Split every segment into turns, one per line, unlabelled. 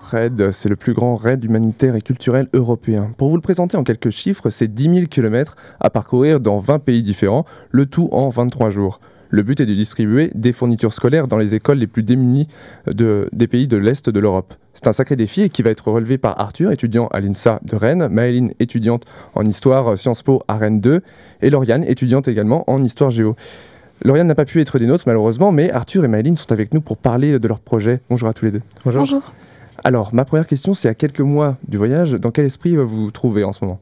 Raid, c'est le plus grand raid humanitaire et culturel européen. Pour vous le présenter en quelques chiffres, c'est 10 000 km à parcourir dans 20 pays différents, le tout en 23 jours. Le but est de distribuer des fournitures scolaires dans les écoles les plus démunies des pays de l'Est de l'Europe. C'est un sacré défi qui va être relevé par Arthur, étudiant à l'INSA de Rennes, Maëline, étudiante en histoire Sciences Po à Rennes 2, et Lauriane, étudiante également en histoire géo. Lauriane n'a pas pu être des nôtres malheureusement, mais Arthur et Maëline sont avec nous pour parler de leur projet. Bonjour à tous les deux.
Bonjour.
Alors, ma première question, c'est à quelques mois du voyage, dans quel esprit vous vous trouvez en ce moment?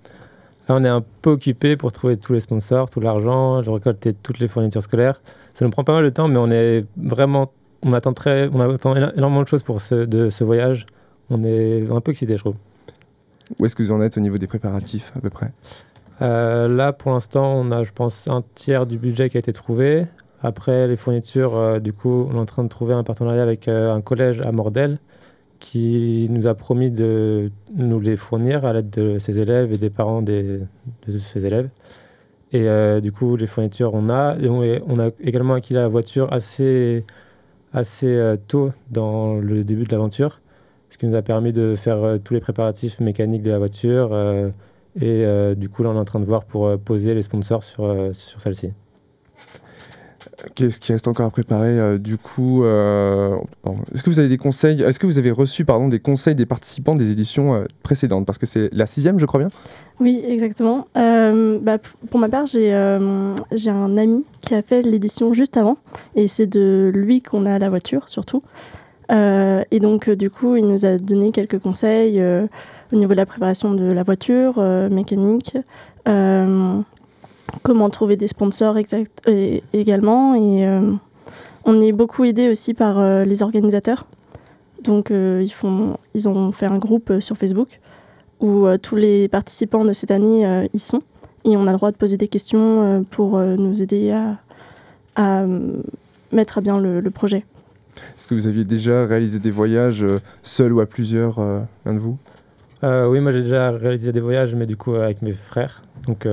Là, on est un peu occupé pour trouver tous les sponsors, tout l'argent, récolter toutes les fournitures scolaires. Ça nous prend pas mal de temps, mais on est vraiment, on attend très, on attend énormément de choses pour ce, de ce voyage. On est un peu excité, je trouve.
Où est-ce que vous en êtes au niveau des préparatifs, à peu près?
Euh, Là, pour l'instant, on a, je pense, un tiers du budget qui a été trouvé. Après, les fournitures, euh, du coup, on est en train de trouver un partenariat avec euh, un collège à Mordel qui nous a promis de nous les fournir à l'aide de ses élèves et des parents des, de ses élèves. Et euh, du coup, les fournitures, on a. Et on, a également acquis la voiture assez, assez euh, tôt dans le début de l'aventure, ce qui nous a permis de faire euh, tous les préparatifs mécaniques de la voiture. et du coup, là, on est en train de voir pour poser les sponsors sur, sur celle-ci.
Qu'est-ce qui reste encore à préparer euh, Du coup, euh, est-ce que vous avez des conseils Est-ce que vous avez reçu pardon des conseils des participants des éditions euh, précédentes? Parce que c'est la sixième, je crois bien.
Oui, exactement. Bah, pour ma part, j'ai j'ai un ami qui a fait l'édition juste avant, et c'est de lui qu'on a la voiture surtout. et donc, du coup, il nous a donné quelques conseils au niveau de la préparation de la voiture mécanique comment trouver des sponsors exact, également. Et euh, on est beaucoup aidé aussi par euh, les organisateurs. Donc euh, ils, font, ils ont fait un groupe sur Facebook où tous les participants de cette année y sont. Et on a le droit de poser des questions pour nous aider à, mettre à bien le, projet.
Est-ce que vous aviez déjà réalisé des voyages seul ou à plusieurs, l'un de vous?
Oui, moi j'ai déjà réalisé des voyages, mais du coup avec mes frères. Donc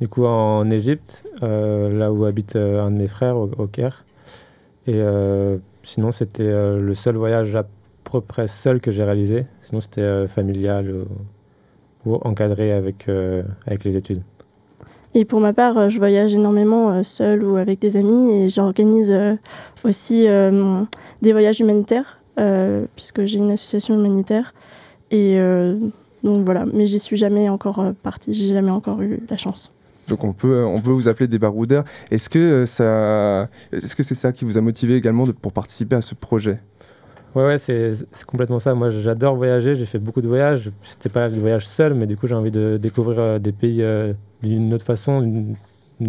du coup en Égypte, euh, là où habite euh, un de mes frères au, Caire. Et euh, sinon, c'était le seul voyage à peu près seul que j'ai réalisé. Sinon, c'était familial ou, encadré avec, avec les études.
Et pour ma part, je voyage énormément seul ou avec des amis et j'organise aussi des voyages humanitaires puisque j'ai une association humanitaire. Et donc voilà, mais j'y suis jamais encore partie, j'ai jamais encore eu la chance.
Donc on peut, on peut vous appeler des baroudeurs. Est-ce que euh, ça, est-ce que c'est ça qui vous a motivé également pour participer à ce projet?
Ouais, ouais c'est, complètement ça. Moi, j'adore voyager. J'ai fait beaucoup de voyages. C'était pas des voyages seul, mais du coup, j'ai envie de découvrir euh, des pays euh, d'une autre façon, une,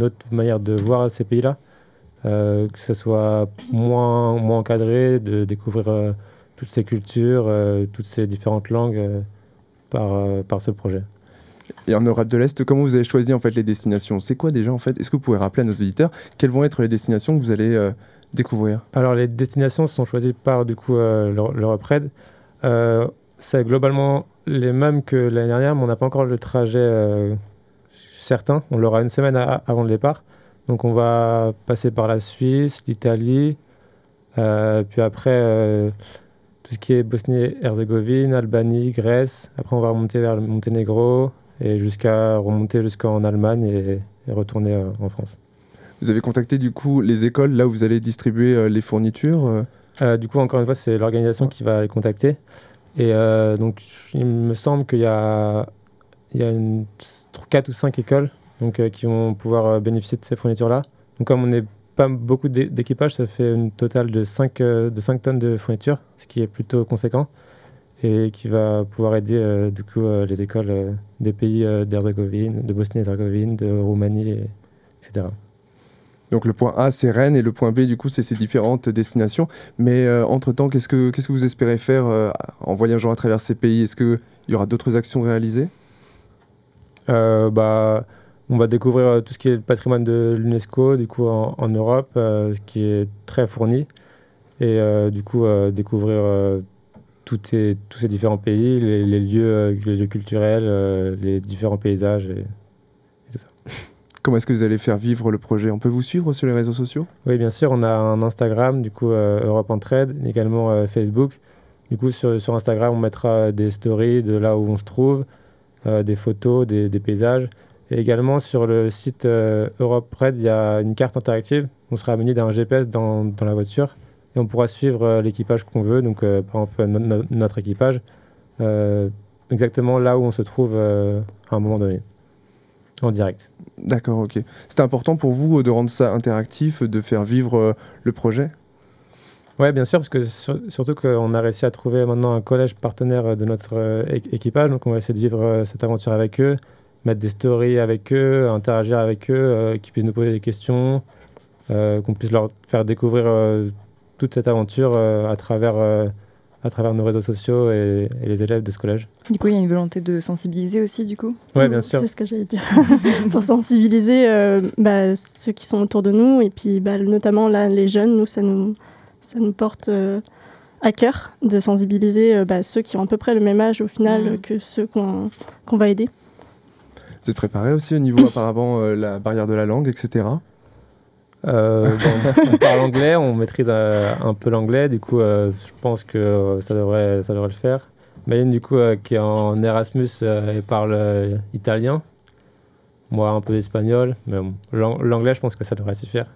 autre manière de voir ces pays-là. que ce soit moins, moins encadré, de découvrir toutes ces cultures, toutes ces différentes langues par, par ce projet.
Et en Europe de l'Est, comment vous avez choisi en fait les destinations? C'est quoi déjà en fait? Est-ce que vous pouvez rappeler à nos auditeurs quelles vont être les destinations que vous allez euh, découvrir?
Alors les destinations sont choisies par du coup euh, l'Europe Red. Euh, c'est globalement les mêmes que l'année dernière, mais on n'a pas encore le trajet certain. On l'aura une semaine avant le départ. Donc on va passer par la Suisse, l'Italie, puis après tout ce qui est Bosnie-Herzégovine, Albanie, Grèce. Après on va remonter vers le Monténégro, et jusqu'à remonter jusqu'en Allemagne et, retourner euh, en France.
Vous avez contacté du coup les écoles là où vous allez distribuer euh, les fournitures
euh? Du coup, encore une fois, c'est l'organisation qui va les contacter. Et donc, il me semble qu'il y a, il y a une, 4 ou 5 écoles donc, qui vont pouvoir bénéficier de ces fournitures-là. Donc, comme on n'est pas beaucoup d'équipage, ça fait une totale de 5, de 5 tonnes de fournitures, ce qui est plutôt conséquent et qui va pouvoir aider euh, du coup euh, les écoles euh, des pays d'Herzégovine, de Bosnie-Herzégovine, de Roumanie, etc.
Donc le point A, c'est Rennes, et le point B, du coup, c'est ces différentes destinations. Mais entre-temps, qu'est-ce que, qu'est-ce que vous espérez faire en voyageant à travers ces pays? Est-ce qu'il y aura d'autres actions réalisées?
Bah, On va découvrir tout ce qui est le patrimoine de l'UNESCO, du coup, en, en Europe, ce qui est très fourni. Et du coup, découvrir tous ces différents pays, les, lieux, euh, les lieux culturels, euh, les différents paysages et, tout ça.
Comment est-ce que vous allez faire vivre le projet? On peut vous suivre sur les réseaux sociaux?
Oui, bien sûr. On a un Instagram, du coup, euh, Europe Entraide, également Facebook. Du coup, sur, sur, Instagram, on mettra des stories de là où on se trouve, des photos, des, des, paysages. Et également, sur le site Europe Red, il y a une carte interactive. On sera muni d'un GPS dans, dans, la voiture et on pourra suivre l'équipage qu'on veut. Donc, par exemple, notre équipage, exactement là où on se trouve à un moment donné en direct.
D'accord, ok. C'est important pour vous euh, de rendre ça interactif, de faire vivre euh, le projet?
Oui, bien sûr, parce que surtout qu'on a réussi à trouver maintenant un collège partenaire de notre euh, équipage, donc on va essayer de vivre cette aventure avec eux, mettre des stories avec eux, interagir avec eux, qu'ils puissent nous poser des questions, qu'on puisse leur faire découvrir toute cette aventure à travers à travers nos réseaux sociaux et, les élèves de ce collège.
Du coup, il y a une volonté de sensibiliser aussi, du coup
Oui, bien sûr.
C'est ce que j'allais dire. Pour sensibiliser euh, bah, ceux qui sont autour de nous, et puis bah, notamment là, les jeunes, nous, ça nous, ça nous porte euh, à cœur de sensibiliser euh, bah, ceux qui ont à peu près le même âge au final mmh. que ceux qu'on va aider.
Vous êtes préparé aussi au niveau apparemment la barrière de la langue, etc.
Euh, on parle anglais, on maîtrise euh, un peu l'anglais, du coup, euh, je pense que ça devrait, ça devrait le faire. Maline, du coup, qui est en Erasmus et parle italien. Moi, un peu d'espagnol, mais l'anglais, je pense que ça devrait suffire.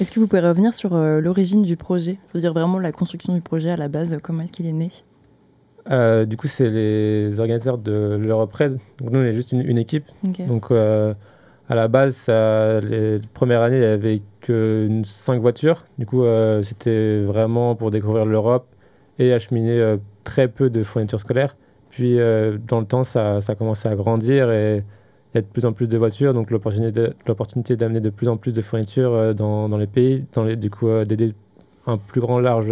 Est-ce que vous pouvez revenir sur l'origine du projet? Je veux dire vraiment la construction du projet à la base, comment est-ce qu'il est né?
Du coup, c'est les organisateurs de l'Europe-Red. nous, on est juste une, équipe. Donc, à la base, les premières années, il n'y avait que 5 voitures. Du coup, euh, c'était vraiment pour découvrir l'Europe et acheminer euh, très peu de fournitures scolaires. Puis, euh, dans le temps, ça, ça, a commencé à grandir et il y a de plus en plus de voitures. Donc, l'opportunité d'amener de plus en plus de fournitures dans, dans les pays, dans les, du coup, d'aider un plus grand large,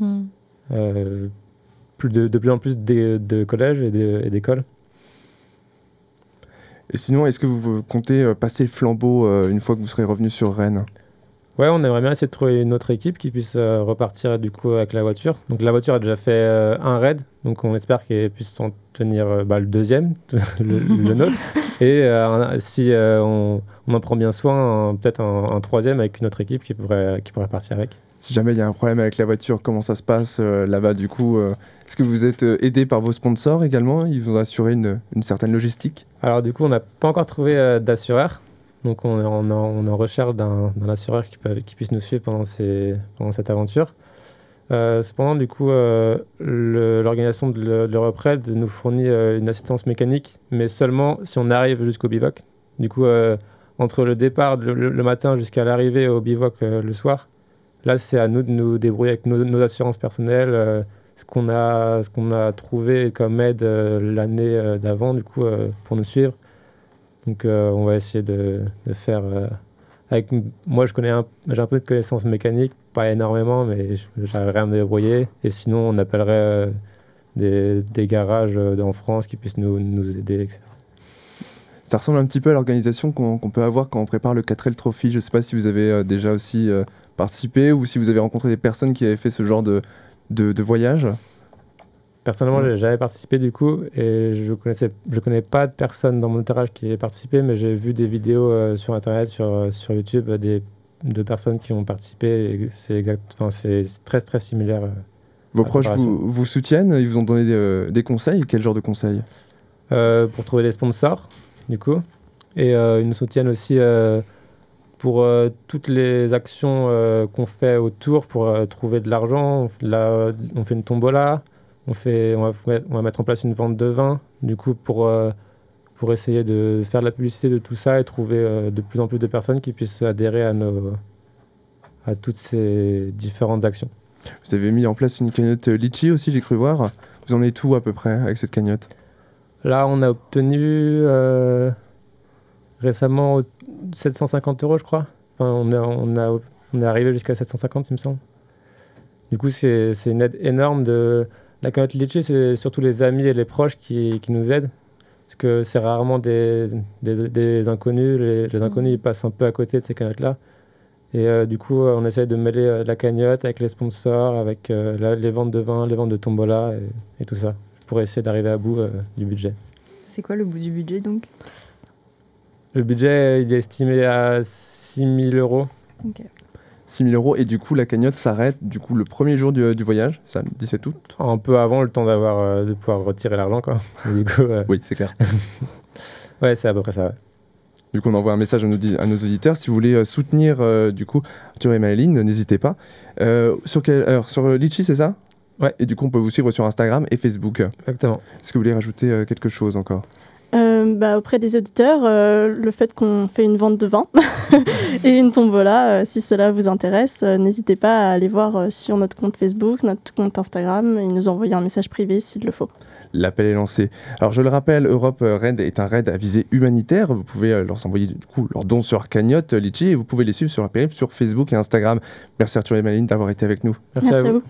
hmm. plus de, de, plus en plus de, de collèges et d'écoles.
Et sinon, est-ce que vous comptez euh, passer le flambeau euh, une fois que vous serez revenu sur Rennes?
Ouais, on aimerait bien essayer de trouver une autre équipe qui puisse euh, repartir du coup avec la voiture. Donc la voiture a déjà fait un raid, donc on espère qu'elle puisse en tenir bah, le deuxième, le, nôtre. Et si on, en prend bien soin, peut-être un, troisième avec une autre équipe qui pourrait, qui pourrait partir avec.
Si jamais il y a un problème avec la voiture, comment ça se passe là-bas du coup Est-ce que vous êtes aidé par vos sponsors également? Ils vous ont assuré une, certaine logistique?
Alors du coup, on n'a pas encore trouvé euh, d'assureur. Donc on est, en, recherche d'un assureur qui, puisse nous suivre pendant, cette aventure. Euh, cependant, du coup, euh, l'organisation de l'Europe Red nous fournit une assistance mécanique, mais seulement si on arrive jusqu'au bivouac. Du coup, entre le départ le, matin jusqu'à l'arrivée au bivouac le soir, là, c'est à nous de nous débrouiller avec nos, assurances personnelles, ce qu'on a, ce a trouvé comme aide euh, l'année euh, d'avant, du coup, euh, pour nous suivre. Donc, on va essayer de, de faire. avec, moi, j'ai un peu de connaissances mécaniques, pas énormément, mais j'arriverai à me débrouiller. Et sinon, on appellerait des, des, garages en France qui puissent nous, nous aider, etc.
Ça ressemble un petit peu à l'organisation qu'on peut avoir quand on prépare le 4L Trophy. Je ne sais pas si vous avez déjà aussi participé ou si vous avez rencontré des personnes qui avaient fait ce genre de, de, voyage
Personnellement, j'ai jamais participé du coup et je connaissais, je connais pas de personne dans mon entourage qui ait participé, mais j'ai vu des vidéos euh, sur internet, sur, euh, sur YouTube, des, de personnes qui ont participé. C'est très très similaire. Euh,
Vos proches vous, vous, soutiennent Ils vous ont donné des, conseils Quel genre de conseils?
Pour trouver des sponsors, du coup, et ils nous soutiennent aussi pour euh, toutes les actions euh, qu'on fait autour pour euh, trouver de l'argent. On, on, fait une tombola, on, fait, on va, on, va, mettre en place une vente de vin, du coup, pour, pour essayer de faire de la publicité de tout ça et trouver de plus en plus de personnes qui puissent adhérer à, nos, à toutes ces différentes actions.
Vous avez mis en place une cagnotte Litchi aussi, j'ai cru voir. Vous en êtes où à peu près avec cette cagnotte?
Là, on a obtenu récemment 750 euros, je crois. Enfin, on, a, on, a, on est arrivé jusqu'à 750, il me semble. Du coup, c'est une aide énorme de la cagnotte Litchi, c'est surtout les amis et les proches qui, qui nous aident. Parce que c'est rarement des, des, des, inconnus. Les, les, inconnus, ils passent un peu à côté de ces cagnottes-là. Et euh, du coup, on essaye de mêler euh, la cagnotte avec les sponsors, avec euh, les ventes de vin, les ventes de tombola et, et tout ça, pour essayer d'arriver à bout du budget.
C'est quoi le bout du budget donc?
Le budget, il est estimé à 6 000 euros.
6 000 euros. Et du coup, la cagnotte s'arrête du coup le premier jour du, du voyage, ça, le 17 août
Un peu avant le temps d'avoir euh, de pouvoir retirer l'argent, quoi. Et du coup, euh,
Oui, c'est clair.
ouais, c'est à peu près ça. ouais.
Du coup, on envoie un message à nos, di- à nos auditeurs. Si vous voulez euh, soutenir euh, du coup Arthur et Maëline, n'hésitez pas. Euh, sur, quel, alors, sur Litchi, c'est ça?
Ouais.
Et du coup, on peut vous suivre sur Instagram et Facebook.
Exactement.
Est-ce que vous voulez rajouter euh, quelque chose encore?
Euh, bah, auprès des auditeurs, euh, le fait qu'on fait une vente de vin et une tombola, euh, si cela vous intéresse, euh, n'hésitez pas à aller voir euh, sur notre compte Facebook, notre compte Instagram et nous envoyer un message privé s'il le faut.
L'appel est lancé. Alors je le rappelle, Europe Raid est un raid à visée humanitaire. Vous pouvez euh, leur envoyer du coup leurs dons sur cagnotte Litchi et vous pouvez les suivre sur la périple sur Facebook et Instagram. Merci Arthur et Maline d'avoir été avec nous.
Merci, à vous.
vous.